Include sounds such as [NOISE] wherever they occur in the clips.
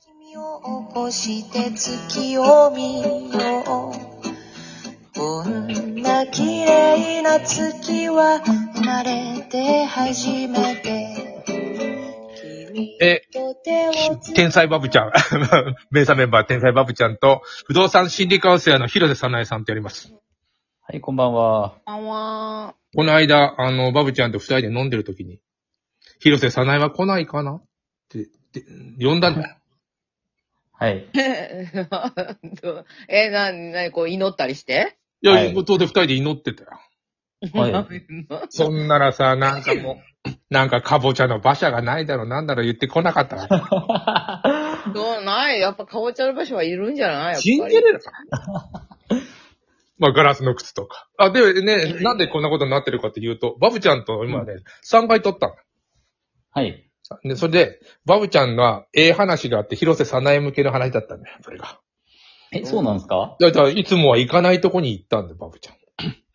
君を起こして月を見ようこんな綺麗な月は生まれて初めて君え天才バブちゃん。[LAUGHS] 名作メンバー天才バブちゃんと、不動産心理カウンセラーの広瀬さなえさんってやります。はい、こんばんは。あわこの間、あの、バブちゃんと二人で飲んでる時に、広瀬さなえは来ないかなって、で呼んだんだよ。はい。ー [LAUGHS] え、な、な、こう祈ったりして？いや、はいいうことで二人で祈ってたよ。はい。[LAUGHS] そんならさ、なんかもう、なんかかぼちゃの馬車がないだろう、なんだろう言ってこなかったら。[LAUGHS] どうないやっぱかぼちゃの場所はいるんじゃない？やっぱり。信じれるかまあ、ガラスの靴とか。あ、でね、なんでこんなことになってるかっていうと、バブちゃんと今ね、3回撮ったの。はい。で、それで、バブちゃんがええ話があって、広瀬さなえ向けの話だったんだよ、それが。え、そうなんですか？だから、いつもは行かないとこに行ったんだよ、バブちゃん。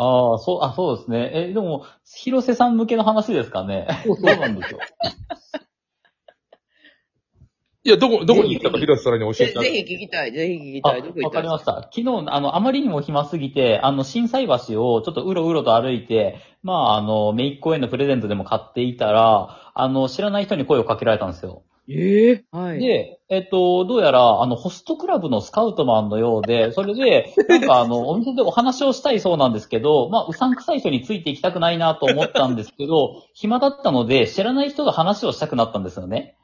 ああ、そう、あ、そうですね。え、でも、広瀬さん向けの話ですかね？そうなんですよ。いや、どこ、どこに行ったか広瀬さんに教えてあげて。ぜぜひ聞きたい、ぜひ聞きあ、たい。どこ行わかりました。昨日、あの、あまりにも暇すぎて、あの、震災橋をちょっとうろうろと歩いて、まあ、あの、めいっ子へのプレゼントでも買っていたら、あの、知らない人に声をかけられたんですよ。ええはい。で、えっと、どうやら、あの、ホストクラブのスカウトマンのようで、それで、なんかあの、お店でお話をしたいそうなんですけど、まあ、うさんくさい人についていきたくないなと思ったんですけど、暇だったので、知らない人が話をしたくなったんですよね。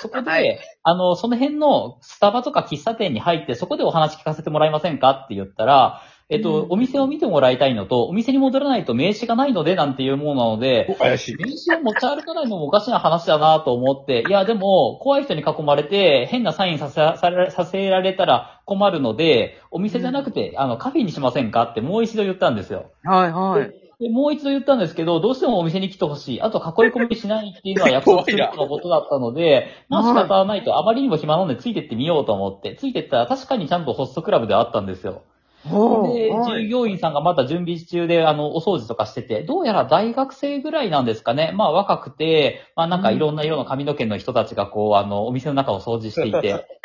そこで、はいあの、その辺のスタバとか喫茶店に入って、そこでお話聞かせてもらえませんかって言ったら、えっと、うんお店を見てもらいたいのと、お店に戻らないと名刺がないので、なんていうものなので、お怪しい。名刺を持ち歩かないのもおかしな話だなと思って、いや、でも、怖い人に囲まれて、変なサインさせされさせられたら困るので、お店じゃなくて、あの、カフェにしませんかってもう一度言ったんですよ。はいはい。で、もう一度言ったんですけど、どうしてもお店に来てほしい。あと、囲い込みしないっていうのは約束する [LAUGHS] とのことだったので、まあ仕方ないと、あまりにも暇なのでついてってみようと思って、ついてったら確かにちゃんとホストクラブであったんですよ。で、従業員さんがまだ準備中で、あの、お掃除とかしてて、どうやら大学生ぐらいなんですかね。まあ若くて、まあなんかいろんな色の髪の毛の人たちがこう、あの、お店の中を掃除していて、[LAUGHS]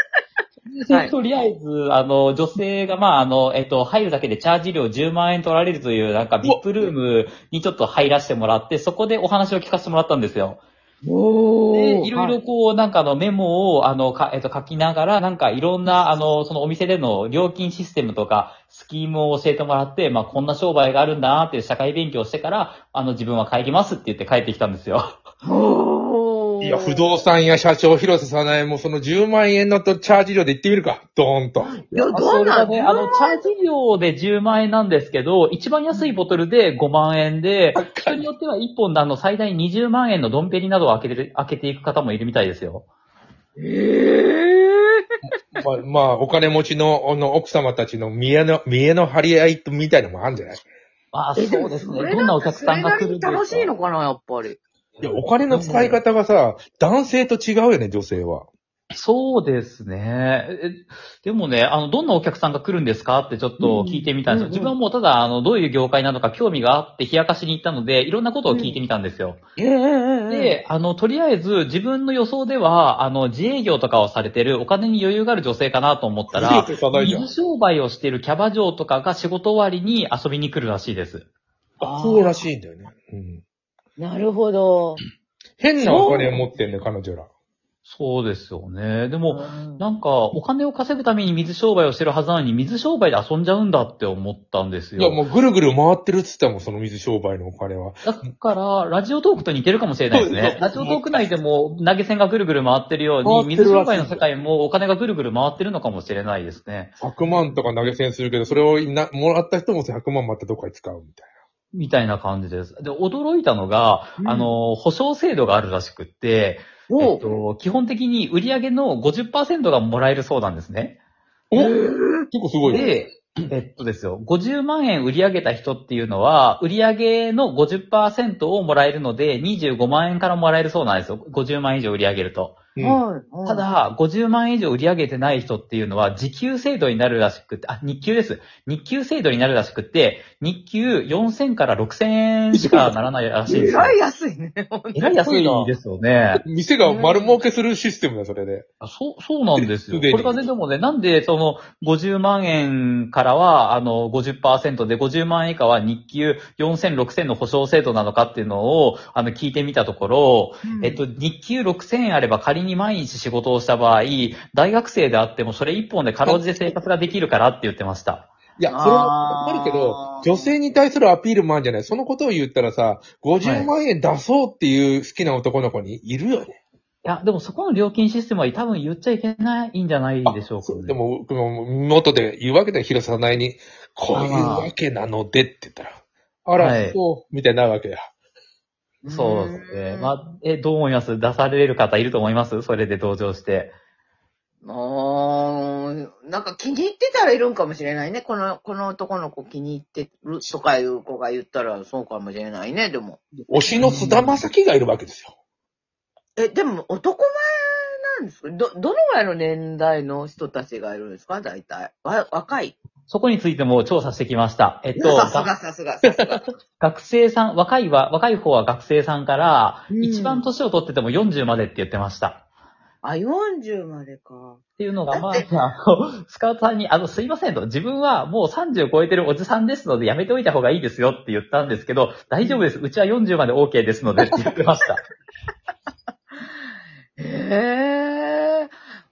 はい。[LAUGHS] とりあえず、あの、女性が、まあ、あの、えっと、入るだけでチャージ料10万円取られるという、なんか、VIP ルームにちょっと入らせてもらって、そこでお話を聞かせてもらったんですよ。おで、い。ろいろこう、なんかあのメモを、あの、か、えっと、書きながら、なんかいろんな、あの、そのお店での料金システムとか、スキームを教えてもらって、まあ、こんな商売があるんだなっていう社会勉強をしてから、あの、自分は帰りますって言って帰ってきたんですよ。おいや、不動産屋社長広瀬さなえもその10万円のとチャージ料で行ってみるか。ドーンと。いや、あどうなんそれがね、あの、チャージ料で10万円なんですけど、一番安いボトルで5万円で、人によっては1本であの、最大20万円のドンペリなどを開けて、開けていく方もいるみたいですよ。ええまあ、まあ、お金持ちの、あの、奥様たちの見栄の、見栄の張り合いみたいのもあるんじゃない？まあ、えそうですね。どんなお客さんが来るんですか楽しいのかな、やっぱり。いや、お金の使い方がさ、男性と違うよね、女性は。そうですね。えでもね、あの、どんなお客さんが来るんですかってちょっと聞いてみたんですよ。うん自分はもうただ、あの、どういう業界なのか興味があって冷やかしに行ったので、いろんなことを聞いてみたんですよ。えええで、あの、とりあえず自分の予想では、あの、自営業とかをされてるお金に余裕がある女性かなと思ったら、水商売をしてるキャバ嬢とかが仕事終わりに遊びに来るらしいです。あそうらしいんだよね。うん。なるほど。変なお金を持ってんね、彼女ら。そうですよね。でも、うんなんか、お金を稼ぐために水商売をしてるはずなのに、水商売で遊んじゃうんだって思ったんですよ。いや、もうぐるぐる回ってるっつったもん、その水商売のお金は。だから、ラジオトークと似てるかもしれないですそうね。ラジオトーク内でも投げ銭がぐるぐる回ってるように、回ってるらしい水商売の世界もお金がぐるぐる回ってるのかもしれないですね。100万とか投げ銭するけど、それをなもらった人も100万またどっかに使うみたいみたいな感じです。で、驚いたのが、うんあの、保証制度があるらしくって、えおっと、基本的に売上の50%がもらえるそうなんですね。な。お結構すごいね。で、えっとですよ、50万円売り上げた人っていうのは、売り上げの50%をもらえるので、25万円からもらえるそうなんですよ。50万円以上売り上げると。た、だ、50万円以上売り上げてない人っていうのは、時給制度になるらしくて、あ、日給です。日給制度になるらしくて、日給4000から6000円しかならないらしいんですよ。えらい安いね。えらい安いですよね。店が丸儲けするシステムだ、それで。あそう、そうなんですよ。これがね、でもね、なんで、その、50万円からは、あの、50%で、50万円以下は日給4000、6000の保証制度なのかっていうのを、あの、聞いてみたところ、えっと、日給6000円あれば仮に毎日仕事をした場合、大学生であってもそれ一本でかろうじて生活ができるからって言ってました。いや、それもわかるけど女性に対するアピールもあるんじゃないそのことを言ったらさ、50万円出そうっていう好きな男の子にいるよね。いや、でもそこの料金システムは多分言っちゃいけないんじゃないでしょうか、ね。でも、僕も元で言うわけだよ、広さないに。こういうわけなのでって言ったら。あら、はいそう、みたいになるわけや。そうですね。うんまあ、え、どう思います？出される方いると思います？それで同情して。あーなんか気に入ってたらいるんかもしれないね。この、この男の子気に入ってるとかいう子が言ったらそうかもしれないね、でも。推しの菅田将暉がいるわけですよ。え、でも男前なんですか？ど、どのぐらいの年代の人たちがいるんですか？大体。わ、若い。そこについても調査してきました。えっと、さすがさすがさすが。[LAUGHS] 学生さん、若いは、若い方は学生さんから、うん一番年を取ってても40までって言ってました。あ、40までか。っていうのが、まあ、あの、スカウトさんに、あの、すいませんと、自分はもう30を超えてるおじさんですので、やめておいた方がいいですよって言ったんですけど、大丈夫です。うちは40まで OK ですのでって言ってました。へ [LAUGHS] え。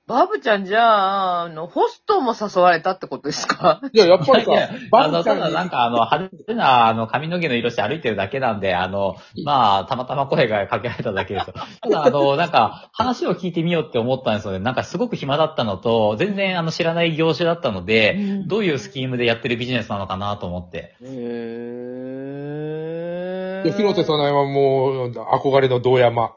バブちゃんじゃあ、あの、ホストも誘われたってことですか？いや、やっぱりさバブちゃんになんかあの、派手な、あの、髪の毛の色して歩いてるだけなんで、あの、まあ、たまたま声がかけられただけですよ。[LAUGHS] ただ、あの、なんか、話を聞いてみようって思ったんですよね。なんかすごく暇だったのと、全然あの、知らない業種だったので、どういうスキームでやってるビジネスなのかなと思って。へで広瀬さないはもう、憧れの堂山。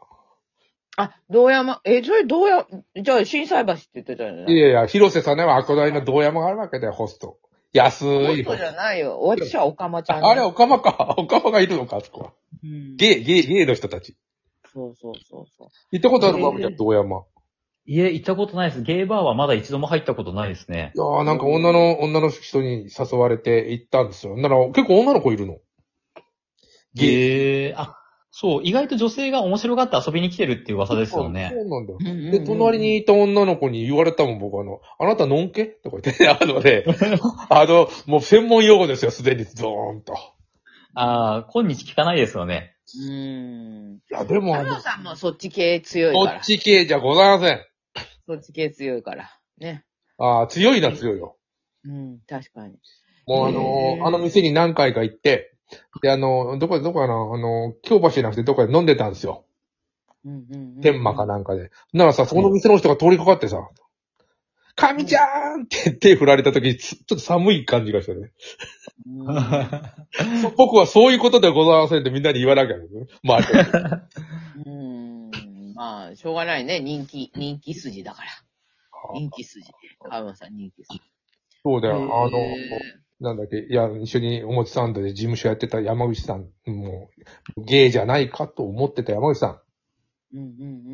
あ、道山、え、それ道山、じゃあ、震災橋って言ってたよね。い？やいや、広瀬さないは憧れの堂山があるわけだよ、ホスト。安いホストじゃないよ。私はオカマちゃん、ト。あれ、オカマか。オカマがいるのか、あそこは。うんゲイ、ゲイ、ゲイの人たち。そうそうそうそう。行ったことあるバブちゃん、堂山。いえ、行ったことないです。ゲイバーはまだ一度も入ったことないですね。いやーなんか女の、女の人に誘われて行ったんですよ。なら、結構女の子いるの。ゲイ。ゲー、あ、そう、意外と女性が面白がって遊びに来てるっていう噂ですよね。そうなんだよ。でで、隣にいた女の子に言われたもん、僕あの、あなたのんけ？とか言って、あのね、あの、もう専門用語ですよ、すでに、ゾーンと。ああ、今日聞かないですよね。うん。いや、でも、あの太郎、さんもそっち系強いからこっ。ち系じゃございません。そっち系強いから。ね。ああ、強いな、強いよ。うん、確かに。もうあへの、ーあの店に何回か行って、で、あの、どこで、どこかな、あの、京橋じゃなくてどこかで飲んでたんですよ。うんうんうん。天満かなんかで。ならさ、そこの店の人が通りかかってさ、神ちゃーんって手振られた時、つちょっと寒い感じがしたね。うん [LAUGHS] 僕はそういうことではございませんってみんなに言わなきゃね。まあ、うん。まあ、しょうがないね。人気、人気筋だから。人気筋。川村さん人気筋。そうだよ。あの、へなんだっけ、いや、一緒におもちサンドで事務所やってた山口さん、もう、ゲイじゃないかと思ってた山口さんーうんう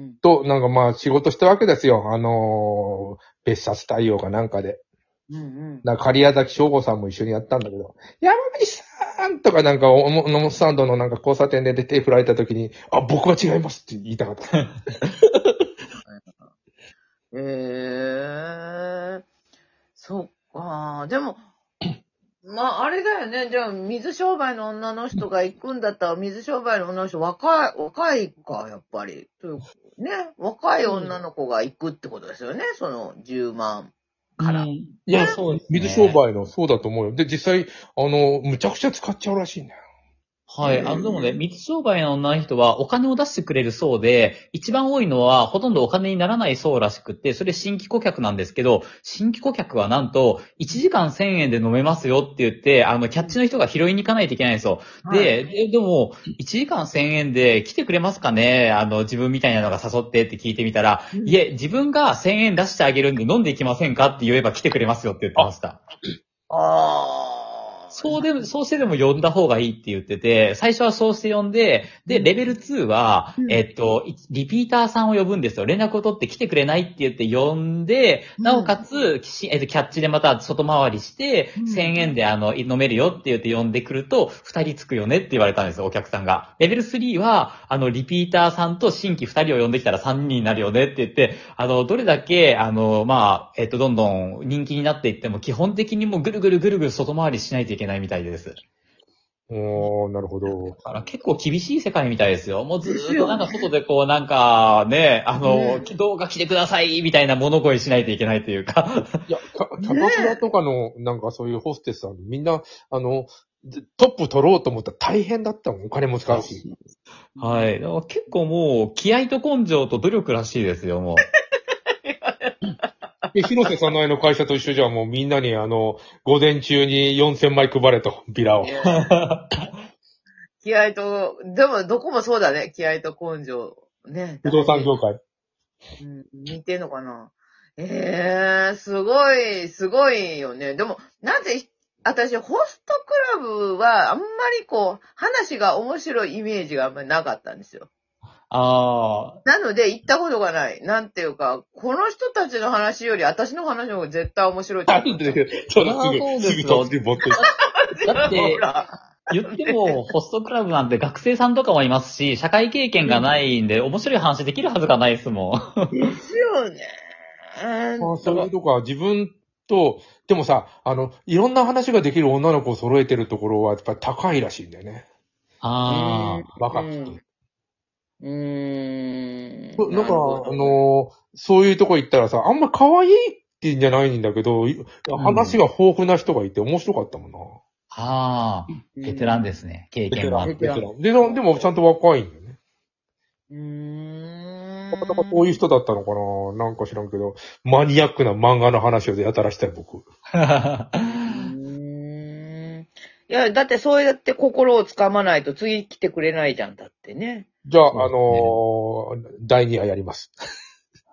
んと、なんかまあ仕事したわけですよ。あのー別冊対応かなんかで。うん。うんうん。な狩谷翔吾さんも一緒にやったんだけど、山口さんとかなんか、おも、おもちサンドのなんか交差点で手振られた時に、あ、僕は違いますって言いたかった。へ [LAUGHS] え。そっか。でも、まあ、あれだよね。じゃあ、水商売の女の人が行くんだったら、水商売の女の人、若い、若いか、やっぱり。というね。若い女の子が行くってことですよね。その、10万から。うんいやそうですね水商売の、そうだと思うよ。で、実際、あの、むちゃくちゃ使っちゃうらしいんだよ。はい。あの、でもね、水商売の女の人はお金を出してくれるそうで、一番多いのはほとんどお金にならないそうらしくって、それ新規顧客なんですけど、新規顧客はなんと、1時間1000円で飲めますよって言って、あの、キャッチの人が拾いに行かないといけないんですよ。で、ででも、1時間1000円で来てくれますかね？あの、自分みたいなのが誘ってって聞いてみたら、うんいえ、自分が1000円出してあげるんで飲んでいきませんか？って言えば来てくれますよって言ってました。ああ。そうでも、そうしてでも呼んだ方がいいって言ってて、最初はそうして呼んで、で、レベル2は、うんえっと、いリピーターさんを呼ぶんですよ。連絡を取って来てくれないって言って呼んで、うんなおかつ、しえっと、キャッチでまた外回りして、うん1000円であの、飲めるよって言って呼んでくると、2人つくよねって言われたんですよ、お客さんが。レベル3は、あの、リピーターさんと新規2人を呼んできたら3人になるよねって言って、あの、どれだけ、あの、まあ、えっと、どんどん人気になっていっても、基本的にもうぐるぐるぐるぐる外回りしないといけないみたいです。おー、なるほど。だから結構厳しい世界みたいですよ。もうずーっとなんか外でこうなんかね、あの、ね動画来てくださいみたいな物声しないといけないというか。いや、バクラとかの、なんかそういうホステスさん、みんな、あの、トップ取ろうと思ったら大変だったもん。お金も使うし。はい。結構もう気合と根性と努力らしいですよ、もう。で、広瀬さんのの会社と一緒じゃもうみんなにあの、午前中に4000枚配れと、ビラを。気合と、でもどこもそうだね。気合と根性。ね。不動産業界。うん、似てんのかなええー、すごい、すごいよね。でも、なぜ、私、ホストクラブは、あんまりこう、話が面白いイメージがあんまりなかったんですよ。ああ。なので、行ったことがない。なんていうか、この人たちの話より、私の話の方が絶対面白いとな思う。んで、そんなすそうぐ、ですぐ飛んで持ってだって。言っても、ホストクラブなんて学生さんとかもいますし、社会経験がないんで、面白い話できるはずがないですもん。ですよね。ああそういうとか、自分と、でもさ、あの、いろんな話ができる女の子を揃えてるところは、やっぱり高いらしいんだよね。ああ。若くて。うんうーん。なんか、あの、そういうとこ行ったらさ、あんま可愛いって言うんじゃないんだけど、い話が豊富な人がいて面白かったもんな。ああ。ベテランですね。経験があって。ベテラン。で、なでもちゃんと若いんだよね。うーん。たまたまこういう人だったのかななんか知らんけど、マニアックな漫画の話をやたらしたい僕。[LAUGHS] や、だってそうやって心をつかまないと次来てくれないじゃんだってね。じゃあ、あのー第2話やります。